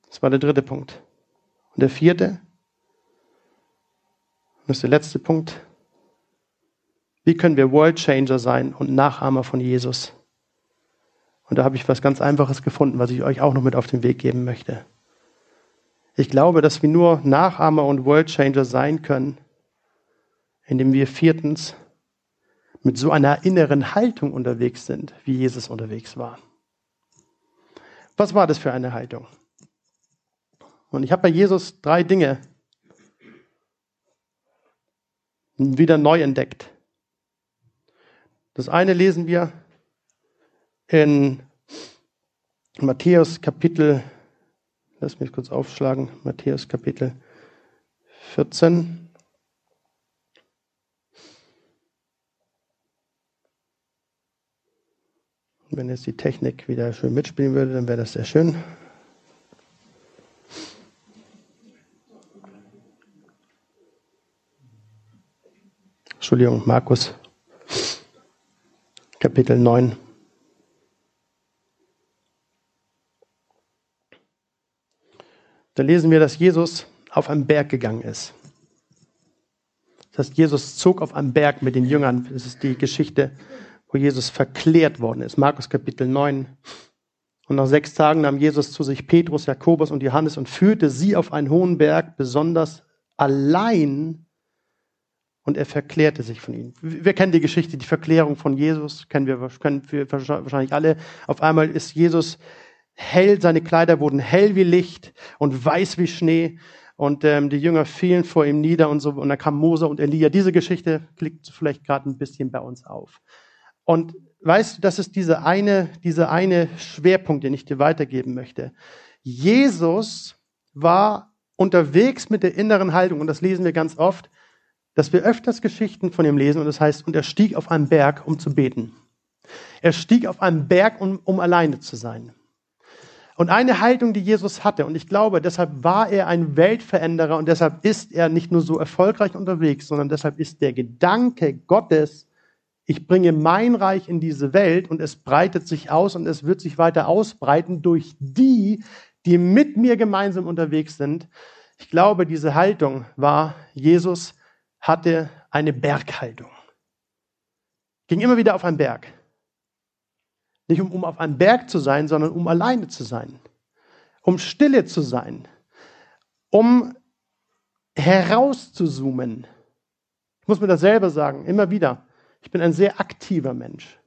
Das war der dritte Punkt. Und der vierte, das ist der letzte Punkt. Wie können wir World Changer sein und Nachahmer von Jesus? Und da habe ich was ganz Einfaches gefunden, was ich euch auch noch mit auf den Weg geben möchte. Ich glaube, dass wir nur Nachahmer und World Changer sein können, indem wir viertens mit so einer inneren Haltung unterwegs sind, wie Jesus unterwegs war. Was war das für eine Haltung? Und ich habe bei Jesus drei Dinge wieder neu entdeckt. Das eine lesen wir in Matthäus Kapitel, lass mich kurz aufschlagen, Matthäus Kapitel 14. Wenn jetzt die Technik wieder schön mitspielen würde, dann wäre das sehr schön. Entschuldigung, Markus, Kapitel 9. Da lesen wir, dass Jesus auf einen Berg gegangen ist. Das heißt, Jesus zog auf einen Berg mit den Jüngern. Das ist die Geschichte, wo Jesus verklärt worden ist. Markus Kapitel 9. Und nach sechs Tagen nahm Jesus zu sich Petrus, Jakobus und Johannes und führte sie auf einen hohen Berg, besonders allein und er verklärte sich von ihnen. Wir kennen die Geschichte, die Verklärung von Jesus, kennen wir, kennen wir wahrscheinlich alle. Auf einmal ist Jesus hell, seine Kleider wurden hell wie Licht und weiß wie Schnee und ähm, die Jünger fielen vor ihm nieder und so und dann kam Mose und Elia. Diese Geschichte klickt vielleicht gerade ein bisschen bei uns auf. Und weißt du, das ist diese eine, diese eine Schwerpunkt, den ich dir weitergeben möchte. Jesus war unterwegs mit der inneren Haltung und das lesen wir ganz oft dass wir öfters Geschichten von ihm lesen und das heißt, und er stieg auf einen Berg, um zu beten. Er stieg auf einen Berg, um, um alleine zu sein. Und eine Haltung, die Jesus hatte, und ich glaube, deshalb war er ein Weltveränderer und deshalb ist er nicht nur so erfolgreich unterwegs, sondern deshalb ist der Gedanke Gottes, ich bringe mein Reich in diese Welt und es breitet sich aus und es wird sich weiter ausbreiten durch die, die mit mir gemeinsam unterwegs sind. Ich glaube, diese Haltung war Jesus hatte eine Berghaltung. Ging immer wieder auf einen Berg. Nicht um, um auf einem Berg zu sein, sondern um alleine zu sein. Um stille zu sein. Um herauszuzoomen. Ich muss mir das selber sagen, immer wieder. Ich bin ein sehr aktiver Mensch.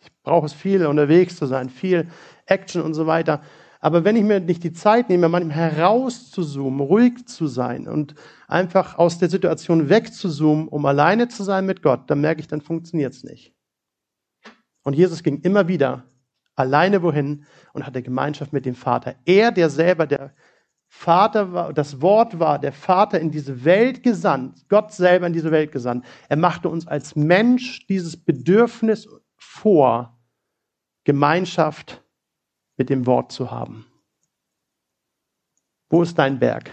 Ich brauche es viel, unterwegs zu sein, viel Action und so weiter. Aber wenn ich mir nicht die Zeit nehme, manchmal herauszuzoomen, ruhig zu sein und einfach aus der Situation wegzuzoomen, um alleine zu sein mit Gott, dann merke ich, dann funktioniert es nicht. Und Jesus ging immer wieder alleine wohin und hatte Gemeinschaft mit dem Vater. Er, der selber der Vater war, das Wort war, der Vater in diese Welt gesandt, Gott selber in diese Welt gesandt. Er machte uns als Mensch dieses Bedürfnis vor, Gemeinschaft mit dem Wort zu haben. Wo ist dein Berg?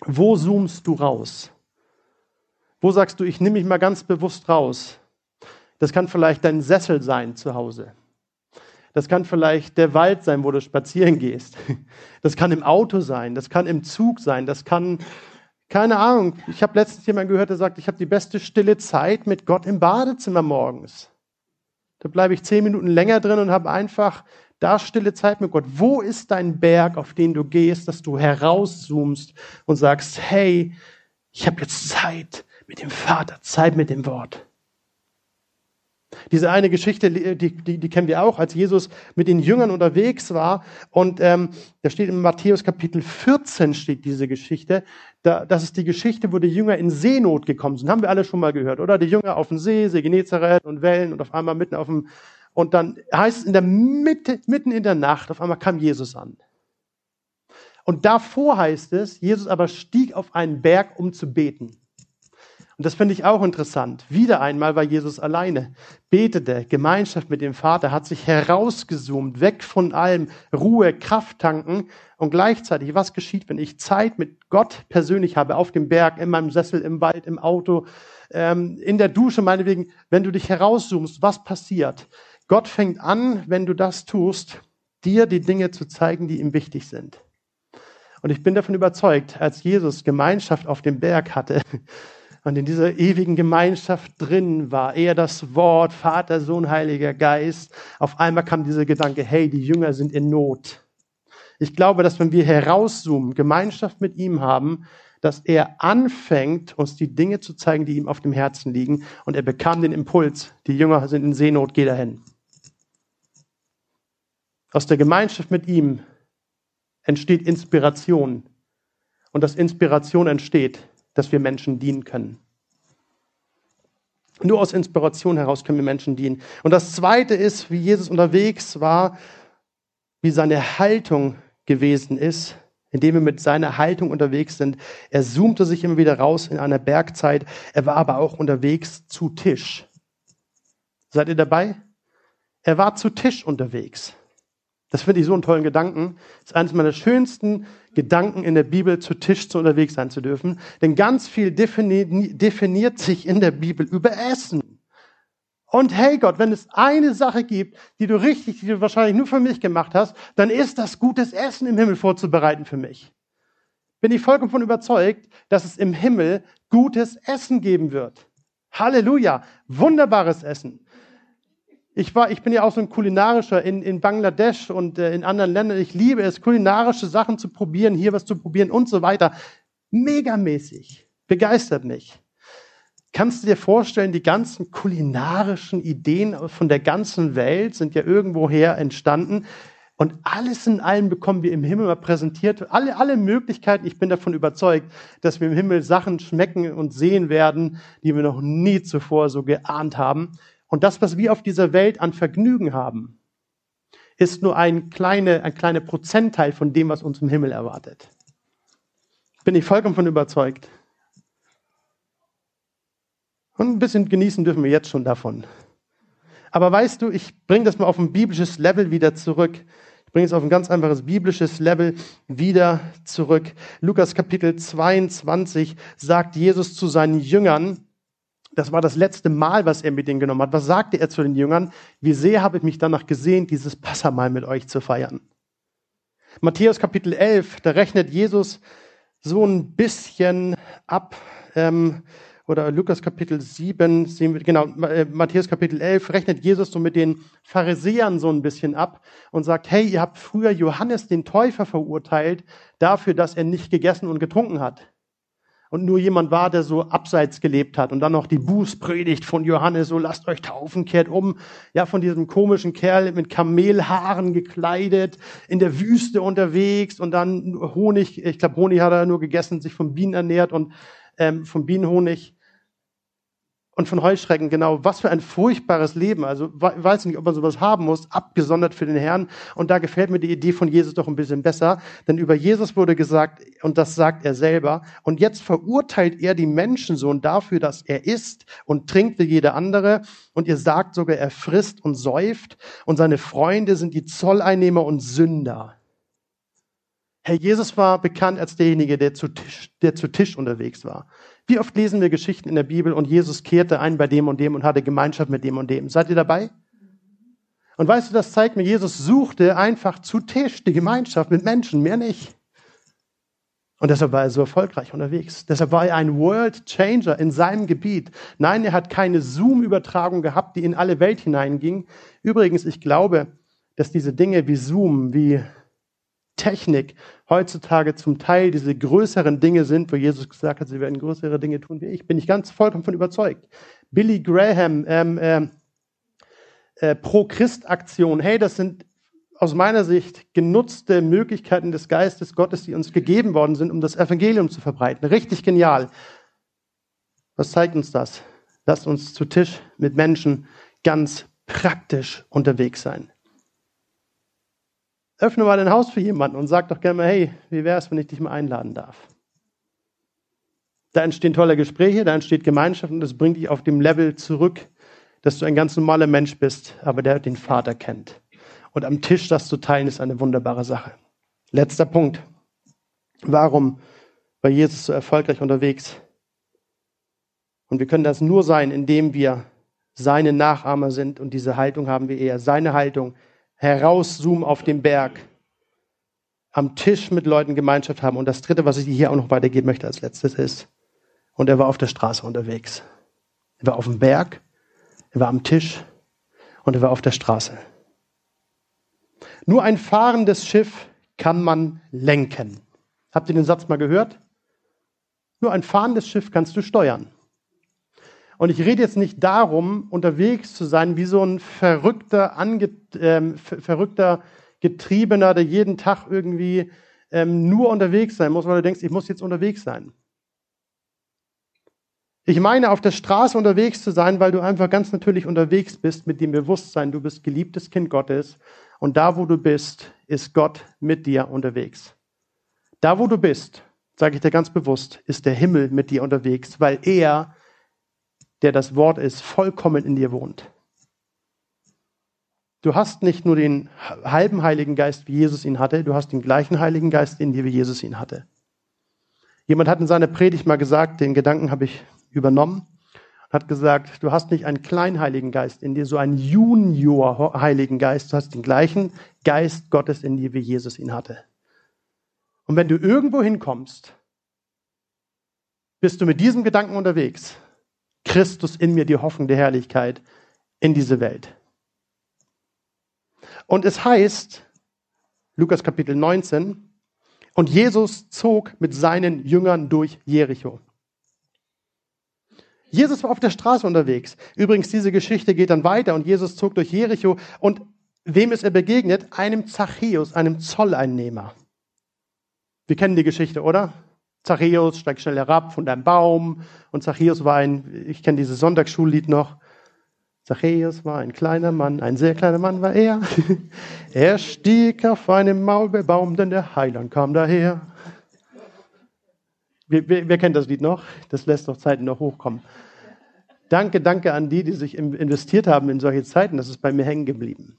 Wo zoomst du raus? Wo sagst du, ich nehme mich mal ganz bewusst raus? Das kann vielleicht dein Sessel sein zu Hause. Das kann vielleicht der Wald sein, wo du spazieren gehst. Das kann im Auto sein. Das kann im Zug sein. Das kann, keine Ahnung. Ich habe letztens jemanden gehört, der sagt, ich habe die beste stille Zeit mit Gott im Badezimmer morgens. Da bleibe ich zehn Minuten länger drin und habe einfach da stille Zeit mit Gott. Wo ist dein Berg, auf den du gehst, dass du herauszoomst und sagst, hey, ich habe jetzt Zeit mit dem Vater, Zeit mit dem Wort. Diese eine Geschichte, die, die, die kennen wir auch, als Jesus mit den Jüngern unterwegs war. Und ähm, da steht in Matthäus Kapitel 14 steht diese Geschichte. Da, das ist die Geschichte, wo die Jünger in Seenot gekommen sind. Haben wir alle schon mal gehört, oder? Die Jünger auf dem See, See Genezareth und Wellen und auf einmal mitten auf dem, und dann heißt es in der Mitte, mitten in der Nacht, auf einmal kam Jesus an. Und davor heißt es, Jesus aber stieg auf einen Berg, um zu beten. Und das finde ich auch interessant. Wieder einmal war Jesus alleine, betete, Gemeinschaft mit dem Vater, hat sich herausgezoomt, weg von allem, Ruhe, Kraft tanken. Und gleichzeitig, was geschieht, wenn ich Zeit mit Gott persönlich habe, auf dem Berg, in meinem Sessel, im Wald, im Auto, ähm, in der Dusche, meinetwegen, wenn du dich herauszoomst, was passiert? Gott fängt an, wenn du das tust, dir die Dinge zu zeigen, die ihm wichtig sind. Und ich bin davon überzeugt, als Jesus Gemeinschaft auf dem Berg hatte, und in dieser ewigen Gemeinschaft drin war, er das Wort, Vater, Sohn, Heiliger Geist, auf einmal kam dieser Gedanke, hey, die Jünger sind in Not. Ich glaube, dass wenn wir herauszoomen, Gemeinschaft mit ihm haben, dass er anfängt, uns die Dinge zu zeigen, die ihm auf dem Herzen liegen. Und er bekam den Impuls, die Jünger sind in Seenot, geh dahin. Aus der Gemeinschaft mit ihm entsteht Inspiration. Und dass Inspiration entsteht, dass wir Menschen dienen können. Nur aus Inspiration heraus können wir Menschen dienen. Und das Zweite ist, wie Jesus unterwegs war, wie seine Haltung gewesen ist, indem wir mit seiner Haltung unterwegs sind. Er zoomte sich immer wieder raus in einer Bergzeit. Er war aber auch unterwegs zu Tisch. Seid ihr dabei? Er war zu Tisch unterwegs. Das finde ich so einen tollen Gedanken. Das ist eines meiner schönsten Gedanken in der Bibel, zu Tisch zu unterwegs sein zu dürfen. Denn ganz viel definiert, sich in der Bibel über Essen. Und hey Gott, wenn es eine Sache gibt, die du richtig, die du wahrscheinlich nur für mich gemacht hast, dann ist das gutes Essen im Himmel vorzubereiten für mich. Bin ich vollkommen von überzeugt, dass es im Himmel gutes Essen geben wird. Halleluja, wunderbares Essen. Ich, war, ich bin ja auch so ein kulinarischer in, in Bangladesch und äh, in anderen Ländern. Ich liebe es, kulinarische Sachen zu probieren, hier was zu probieren und so weiter. Megamäßig. Begeistert mich. Kannst du dir vorstellen, die ganzen kulinarischen Ideen von der ganzen Welt sind ja irgendwoher entstanden. Und alles in allem bekommen wir im Himmel mal präsentiert. Alle, alle Möglichkeiten. Ich bin davon überzeugt, dass wir im Himmel Sachen schmecken und sehen werden, die wir noch nie zuvor so geahnt haben. Und das, was wir auf dieser Welt an Vergnügen haben, ist nur ein kleiner ein kleine Prozentteil von dem, was uns im Himmel erwartet. Bin ich vollkommen von überzeugt. Und ein bisschen genießen dürfen wir jetzt schon davon. Aber weißt du, ich bringe das mal auf ein biblisches Level wieder zurück. Ich bringe es auf ein ganz einfaches biblisches Level wieder zurück. Lukas Kapitel 22 sagt Jesus zu seinen Jüngern, das war das letzte Mal, was er mit ihnen genommen hat. Was sagte er zu den Jüngern? Wie sehr habe ich mich danach gesehen, dieses Passamal mit euch zu feiern. Matthäus Kapitel 11, da rechnet Jesus so ein bisschen ab, ähm, oder Lukas Kapitel 7, genau, äh, Matthäus Kapitel 11, rechnet Jesus so mit den Pharisäern so ein bisschen ab und sagt, hey, ihr habt früher Johannes den Täufer verurteilt dafür, dass er nicht gegessen und getrunken hat und nur jemand war, der so abseits gelebt hat. Und dann noch die Bußpredigt von Johannes, so lasst euch taufen, kehrt um. Ja, von diesem komischen Kerl mit Kamelhaaren gekleidet, in der Wüste unterwegs und dann Honig, ich glaube Honig hat er nur gegessen, sich von Bienen ernährt und ähm, vom Bienenhonig und von Heuschrecken, genau, was für ein furchtbares Leben. Also weiß nicht, ob man sowas haben muss, abgesondert für den Herrn. Und da gefällt mir die Idee von Jesus doch ein bisschen besser, denn über Jesus wurde gesagt, und das sagt er selber, und jetzt verurteilt er die Menschensohn dafür, dass er isst und trinkt wie jeder andere, und ihr sagt sogar, er frisst und säuft, und seine Freunde sind die Zolleinnehmer und Sünder. Herr Jesus war bekannt als derjenige, der zu Tisch, der zu Tisch unterwegs war. Wie oft lesen wir Geschichten in der Bibel und Jesus kehrte ein bei dem und dem und hatte Gemeinschaft mit dem und dem. Seid ihr dabei? Und weißt du, das zeigt mir, Jesus suchte einfach zu Tisch die Gemeinschaft mit Menschen, mehr nicht. Und deshalb war er so erfolgreich unterwegs. Deshalb war er ein World Changer in seinem Gebiet. Nein, er hat keine Zoom-Übertragung gehabt, die in alle Welt hineinging. Übrigens, ich glaube, dass diese Dinge wie Zoom, wie Technik heutzutage zum Teil diese größeren Dinge sind, wo Jesus gesagt hat, sie werden größere Dinge tun wie ich, bin ich ganz vollkommen von überzeugt. Billy Graham, ähm, ähm, äh, Pro-Christ-Aktion, hey, das sind aus meiner Sicht genutzte Möglichkeiten des Geistes Gottes, die uns gegeben worden sind, um das Evangelium zu verbreiten. Richtig genial. Was zeigt uns das? Lasst uns zu Tisch mit Menschen ganz praktisch unterwegs sein. Öffne mal dein Haus für jemanden und sag doch gerne mal, hey, wie wäre es, wenn ich dich mal einladen darf? Da entstehen tolle Gespräche, da entsteht Gemeinschaft und das bringt dich auf dem Level zurück, dass du ein ganz normaler Mensch bist, aber der den Vater kennt. Und am Tisch das zu teilen, ist eine wunderbare Sache. Letzter Punkt. Warum war Jesus so erfolgreich unterwegs? Und wir können das nur sein, indem wir seine Nachahmer sind und diese Haltung haben wir eher. Seine Haltung, herauszoomen auf den Berg, am Tisch mit Leuten Gemeinschaft haben. Und das Dritte, was ich hier auch noch weitergeben möchte als letztes ist, und er war auf der Straße unterwegs. Er war auf dem Berg, er war am Tisch und er war auf der Straße. Nur ein fahrendes Schiff kann man lenken. Habt ihr den Satz mal gehört? Nur ein fahrendes Schiff kannst du steuern. Und ich rede jetzt nicht darum, unterwegs zu sein wie so ein verrückter, ange, ähm, verrückter Getriebener, der jeden Tag irgendwie ähm, nur unterwegs sein muss, weil du denkst, ich muss jetzt unterwegs sein. Ich meine, auf der Straße unterwegs zu sein, weil du einfach ganz natürlich unterwegs bist mit dem Bewusstsein, du bist geliebtes Kind Gottes und da, wo du bist, ist Gott mit dir unterwegs. Da, wo du bist, sage ich dir ganz bewusst, ist der Himmel mit dir unterwegs, weil er der das Wort ist, vollkommen in dir wohnt. Du hast nicht nur den halben Heiligen Geist, wie Jesus ihn hatte, du hast den gleichen Heiligen Geist in dir, wie Jesus ihn hatte. Jemand hat in seiner Predigt mal gesagt, den Gedanken habe ich übernommen, hat gesagt, du hast nicht einen kleinen Heiligen Geist in dir, so einen Junior Heiligen Geist, du hast den gleichen Geist Gottes in dir, wie Jesus ihn hatte. Und wenn du irgendwo hinkommst, bist du mit diesem Gedanken unterwegs. Christus in mir die Hoffnung der Herrlichkeit in diese Welt. Und es heißt, Lukas Kapitel 19, und Jesus zog mit seinen Jüngern durch Jericho. Jesus war auf der Straße unterwegs. Übrigens, diese Geschichte geht dann weiter und Jesus zog durch Jericho und wem ist er begegnet? Einem Zachäus, einem Zolleinnehmer. Wir kennen die Geschichte, oder? Zachäus steigt schnell herab von deinem Baum. Und Zachäus war ein, ich kenne dieses Sonntagsschullied noch. Zachäus war ein kleiner Mann, ein sehr kleiner Mann war er. er stieg auf einem Maulbeerbaum, denn der Heiland kam daher. Wer, wer, wer, kennt das Lied noch? Das lässt doch Zeiten noch hochkommen. Danke, danke an die, die sich investiert haben in solche Zeiten. Das ist bei mir hängen geblieben.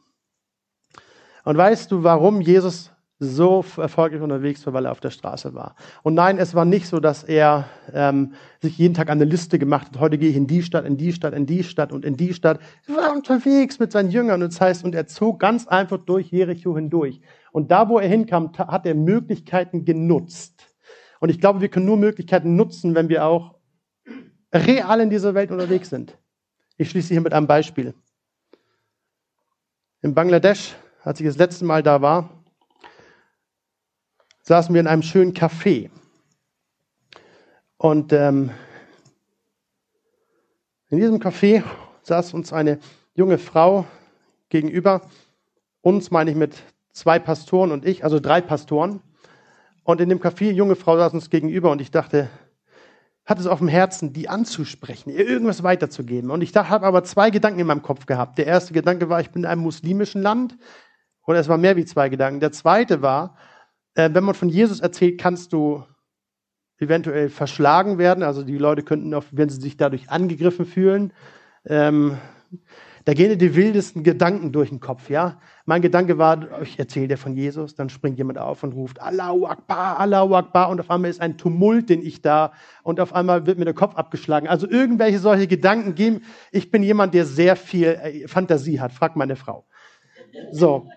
Und weißt du, warum Jesus so erfolgreich unterwegs war, weil er auf der Straße war. Und nein, es war nicht so, dass er ähm, sich jeden Tag eine Liste gemacht hat, heute gehe ich in die Stadt, in die Stadt, in die Stadt und in die Stadt. Er war unterwegs mit seinen Jüngern und das heißt, und er zog ganz einfach durch Jericho hindurch. Und da, wo er hinkam, hat er Möglichkeiten genutzt. Und ich glaube, wir können nur Möglichkeiten nutzen, wenn wir auch real in dieser Welt unterwegs sind. Ich schließe hier mit einem Beispiel. In Bangladesch, als ich das letzte Mal da war, saßen wir in einem schönen Café. Und ähm, in diesem Café saß uns eine junge Frau gegenüber. Uns meine ich mit zwei Pastoren und ich, also drei Pastoren. Und in dem Café, junge Frau saß uns gegenüber und ich dachte, hat es auf dem Herzen, die anzusprechen, ihr irgendwas weiterzugeben. Und ich habe aber zwei Gedanken in meinem Kopf gehabt. Der erste Gedanke war, ich bin in einem muslimischen Land. Oder es war mehr wie zwei Gedanken. Der zweite war, äh, wenn man von Jesus erzählt, kannst du eventuell verschlagen werden. Also die Leute könnten auch, wenn sie sich dadurch angegriffen fühlen, ähm, da gehen die wildesten Gedanken durch den Kopf, ja. Mein Gedanke war, ich erzähle dir von Jesus, dann springt jemand auf und ruft Allahu Akbar, Allahu Akbar und auf einmal ist ein Tumult, den ich da und auf einmal wird mir der Kopf abgeschlagen. Also irgendwelche solche Gedanken geben. Ich bin jemand, der sehr viel äh, Fantasie hat, fragt meine Frau. So.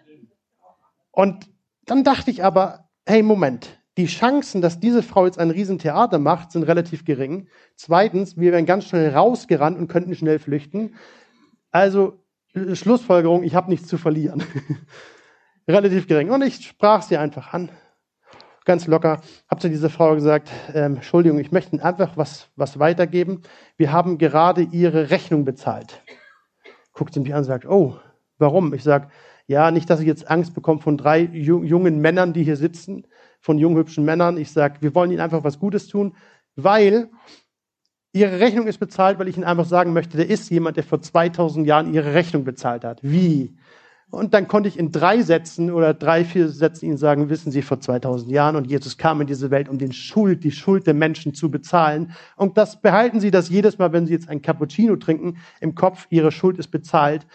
Und dann dachte ich aber, hey, Moment, die Chancen, dass diese Frau jetzt ein Riesentheater macht, sind relativ gering. Zweitens, wir wären ganz schnell rausgerannt und könnten schnell flüchten. Also äh, Schlussfolgerung, ich habe nichts zu verlieren. relativ gering. Und ich sprach sie einfach an, ganz locker, habe zu dieser Frau gesagt, ähm, Entschuldigung, ich möchte einfach was, was weitergeben. Wir haben gerade Ihre Rechnung bezahlt. Guckt sie mich an und sagt, oh, warum? Ich sage, ja, nicht, dass ich jetzt Angst bekomme von drei jungen Männern, die hier sitzen, von jungen, hübschen Männern. Ich sage, wir wollen ihnen einfach was Gutes tun, weil ihre Rechnung ist bezahlt, weil ich ihnen einfach sagen möchte, da ist jemand, der vor 2000 Jahren ihre Rechnung bezahlt hat. Wie? Und dann konnte ich in drei Sätzen oder drei, vier Sätzen ihnen sagen, wissen Sie, vor 2000 Jahren und Jesus kam in diese Welt, um den Schuld, die Schuld der Menschen zu bezahlen. Und das behalten Sie das jedes Mal, wenn Sie jetzt ein Cappuccino trinken, im Kopf, Ihre Schuld ist bezahlt.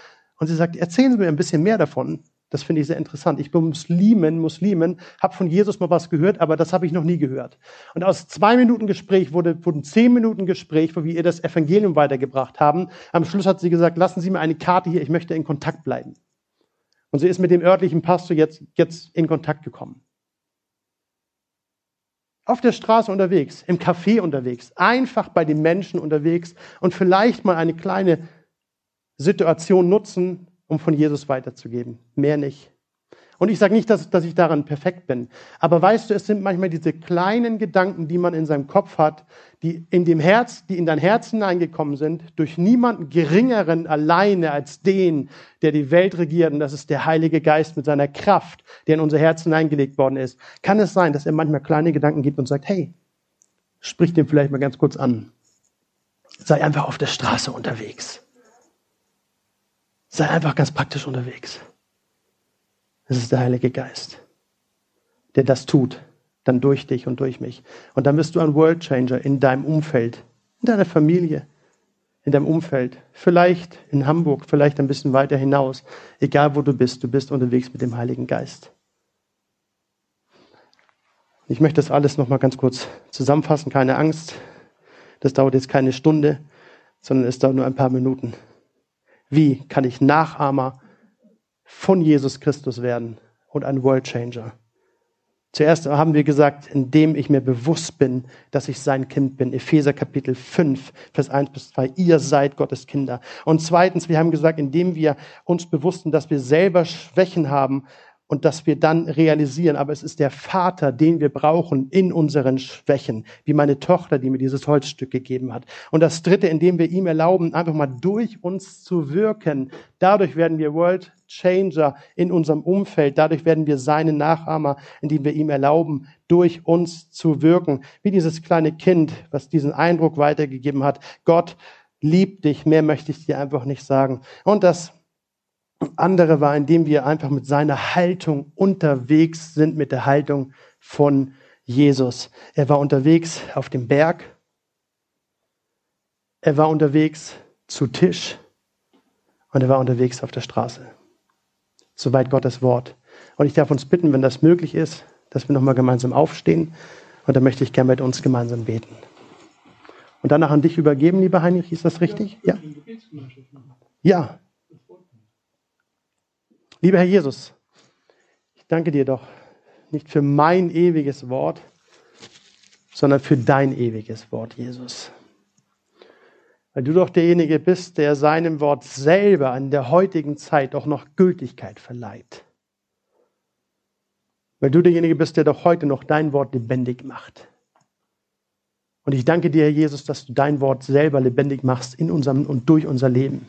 Und sie sagt, erzählen Sie mir ein bisschen mehr davon. Das finde ich sehr interessant. Ich bin Muslimen, Muslimen, habe von Jesus mal was gehört, aber das habe ich noch nie gehört. Und aus zwei Minuten Gespräch wurde, wurden zehn Minuten Gespräch, wo wir ihr das Evangelium weitergebracht haben. Am Schluss hat sie gesagt, lassen Sie mir eine Karte hier, ich möchte in Kontakt bleiben. Und sie ist mit dem örtlichen Pastor jetzt, jetzt in Kontakt gekommen. Auf der Straße unterwegs, im Café unterwegs, einfach bei den Menschen unterwegs und vielleicht mal eine kleine Situation nutzen, um von Jesus weiterzugeben. Mehr nicht. Und ich sage nicht, dass, dass ich daran perfekt bin. Aber weißt du, es sind manchmal diese kleinen Gedanken, die man in seinem Kopf hat, die in dem Herz, die in dein Herz hineingekommen sind, durch niemanden geringeren alleine als den, der die Welt regiert. Und das ist der Heilige Geist mit seiner Kraft, der in unser Herz hineingelegt worden ist. Kann es sein, dass er manchmal kleine Gedanken gibt und sagt, hey, sprich den vielleicht mal ganz kurz an. Sei einfach auf der Straße unterwegs. Sei einfach ganz praktisch unterwegs. Es ist der Heilige Geist, der das tut, dann durch dich und durch mich. Und dann bist du ein World Changer in deinem Umfeld, in deiner Familie, in deinem Umfeld. Vielleicht in Hamburg, vielleicht ein bisschen weiter hinaus. Egal wo du bist, du bist unterwegs mit dem Heiligen Geist. Ich möchte das alles nochmal ganz kurz zusammenfassen. Keine Angst. Das dauert jetzt keine Stunde, sondern es dauert nur ein paar Minuten. Wie kann ich Nachahmer von Jesus Christus werden und ein World Changer? Zuerst haben wir gesagt, indem ich mir bewusst bin, dass ich sein Kind bin. Epheser Kapitel 5, Vers 1 bis 2. Ihr seid Gottes Kinder. Und zweitens, wir haben gesagt, indem wir uns bewusst sind, dass wir selber Schwächen haben und dass wir dann realisieren, aber es ist der Vater, den wir brauchen in unseren Schwächen, wie meine Tochter, die mir dieses Holzstück gegeben hat. Und das Dritte, indem wir ihm erlauben, einfach mal durch uns zu wirken. Dadurch werden wir World Changer in unserem Umfeld. Dadurch werden wir seine Nachahmer, indem wir ihm erlauben, durch uns zu wirken. Wie dieses kleine Kind, was diesen Eindruck weitergegeben hat. Gott liebt dich. Mehr möchte ich dir einfach nicht sagen. Und das andere war, indem wir einfach mit seiner Haltung unterwegs sind, mit der Haltung von Jesus. Er war unterwegs auf dem Berg. Er war unterwegs zu Tisch. Und er war unterwegs auf der Straße. Soweit Gottes Wort. Und ich darf uns bitten, wenn das möglich ist, dass wir nochmal gemeinsam aufstehen. Und dann möchte ich gerne mit uns gemeinsam beten. Und danach an dich übergeben, lieber Heinrich. Ist das richtig? Ja. Ja. Lieber Herr Jesus, ich danke dir doch nicht für mein ewiges Wort, sondern für dein ewiges Wort, Jesus. Weil du doch derjenige bist, der seinem Wort selber in der heutigen Zeit auch noch Gültigkeit verleiht. Weil du derjenige bist, der doch heute noch dein Wort lebendig macht. Und ich danke dir, Herr Jesus, dass du dein Wort selber lebendig machst in unserem und durch unser Leben.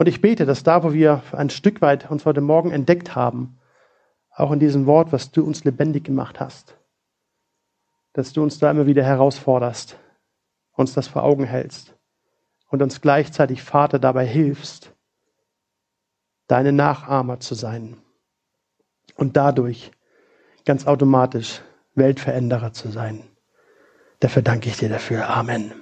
Und ich bete, dass da, wo wir ein Stück weit uns heute Morgen entdeckt haben, auch in diesem Wort, was du uns lebendig gemacht hast, dass du uns da immer wieder herausforderst, uns das vor Augen hältst und uns gleichzeitig, Vater, dabei hilfst, deine Nachahmer zu sein und dadurch ganz automatisch Weltveränderer zu sein. Dafür danke ich dir dafür. Amen.